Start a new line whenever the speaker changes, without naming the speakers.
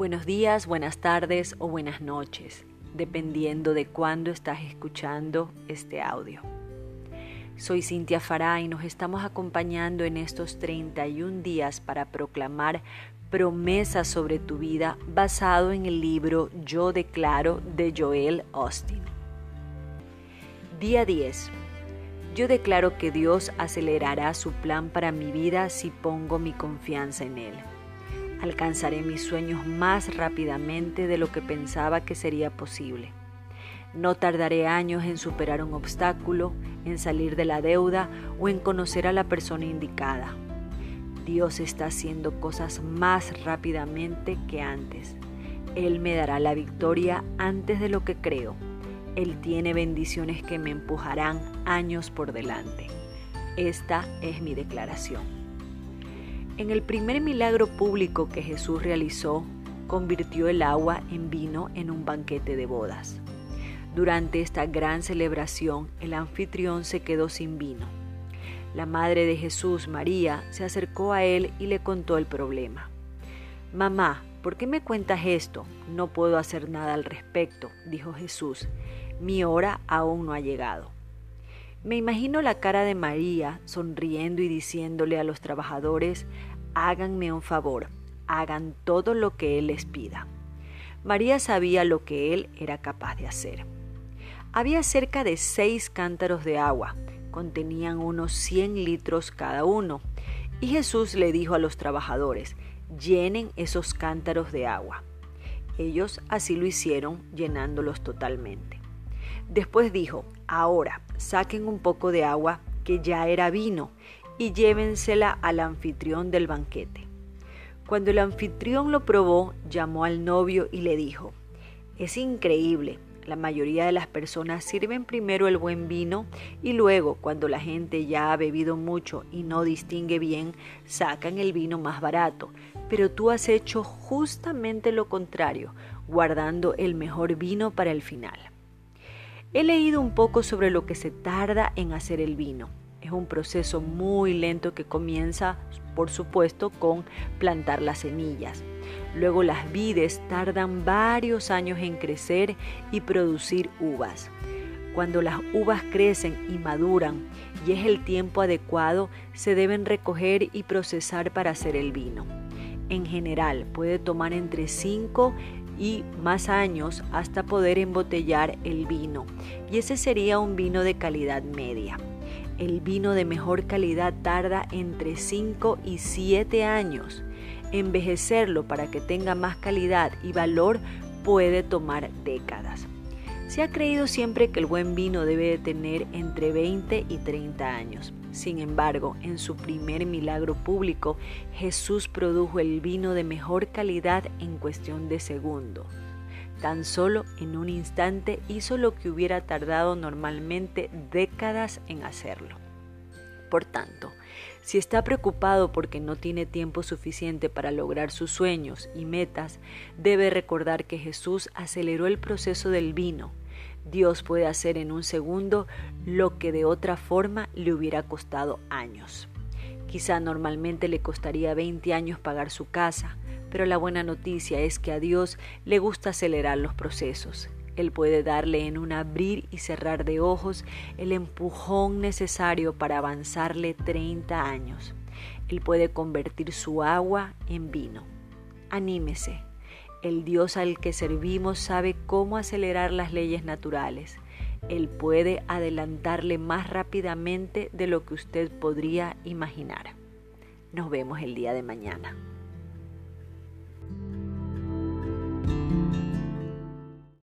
Buenos días, buenas tardes o buenas noches, dependiendo de cuándo estás escuchando este audio. Soy Cintia Fará y nos estamos acompañando en estos 31 días para proclamar promesas sobre tu vida basado en el libro Yo declaro de Joel Austin. Día 10. Yo declaro que Dios acelerará su plan para mi vida si pongo mi confianza en Él. Alcanzaré mis sueños más rápidamente de lo que pensaba que sería posible. No tardaré años en superar un obstáculo, en salir de la deuda o en conocer a la persona indicada. Dios está haciendo cosas más rápidamente que antes. Él me dará la victoria antes de lo que creo. Él tiene bendiciones que me empujarán años por delante. Esta es mi declaración. En el primer milagro público que Jesús realizó, convirtió el agua en vino en un banquete de bodas. Durante esta gran celebración, el anfitrión se quedó sin vino. La madre de Jesús, María, se acercó a él y le contó el problema. Mamá, ¿por qué me cuentas esto? No puedo hacer nada al respecto, dijo Jesús. Mi hora aún no ha llegado. Me imagino la cara de María sonriendo y diciéndole a los trabajadores, háganme un favor, hagan todo lo que Él les pida. María sabía lo que Él era capaz de hacer. Había cerca de seis cántaros de agua, contenían unos 100 litros cada uno, y Jesús le dijo a los trabajadores, llenen esos cántaros de agua. Ellos así lo hicieron, llenándolos totalmente. Después dijo, ahora saquen un poco de agua que ya era vino y llévensela al anfitrión del banquete. Cuando el anfitrión lo probó, llamó al novio y le dijo, es increíble, la mayoría de las personas sirven primero el buen vino y luego, cuando la gente ya ha bebido mucho y no distingue bien, sacan el vino más barato. Pero tú has hecho justamente lo contrario, guardando el mejor vino para el final. He leído un poco sobre lo que se tarda en hacer el vino. Es un proceso muy lento que comienza, por supuesto, con plantar las semillas. Luego las vides tardan varios años en crecer y producir uvas. Cuando las uvas crecen y maduran y es el tiempo adecuado, se deben recoger y procesar para hacer el vino. En general puede tomar entre 5 y más años hasta poder embotellar el vino, y ese sería un vino de calidad media. El vino de mejor calidad tarda entre 5 y 7 años. Envejecerlo para que tenga más calidad y valor puede tomar décadas. Se ha creído siempre que el buen vino debe de tener entre 20 y 30 años. Sin embargo, en su primer milagro público, Jesús produjo el vino de mejor calidad en cuestión de segundo. Tan solo en un instante hizo lo que hubiera tardado normalmente décadas en hacerlo. Por tanto, si está preocupado porque no tiene tiempo suficiente para lograr sus sueños y metas, debe recordar que Jesús aceleró el proceso del vino Dios puede hacer en un segundo lo que de otra forma le hubiera costado años. Quizá normalmente le costaría 20 años pagar su casa, pero la buena noticia es que a Dios le gusta acelerar los procesos. Él puede darle en un abrir y cerrar de ojos el empujón necesario para avanzarle 30 años. Él puede convertir su agua en vino. Anímese, el Dios al que servimos sabe cómo acelerar las leyes naturales. Él puede adelantarle más rápidamente de lo que usted podría imaginar. Nos vemos el día de mañana.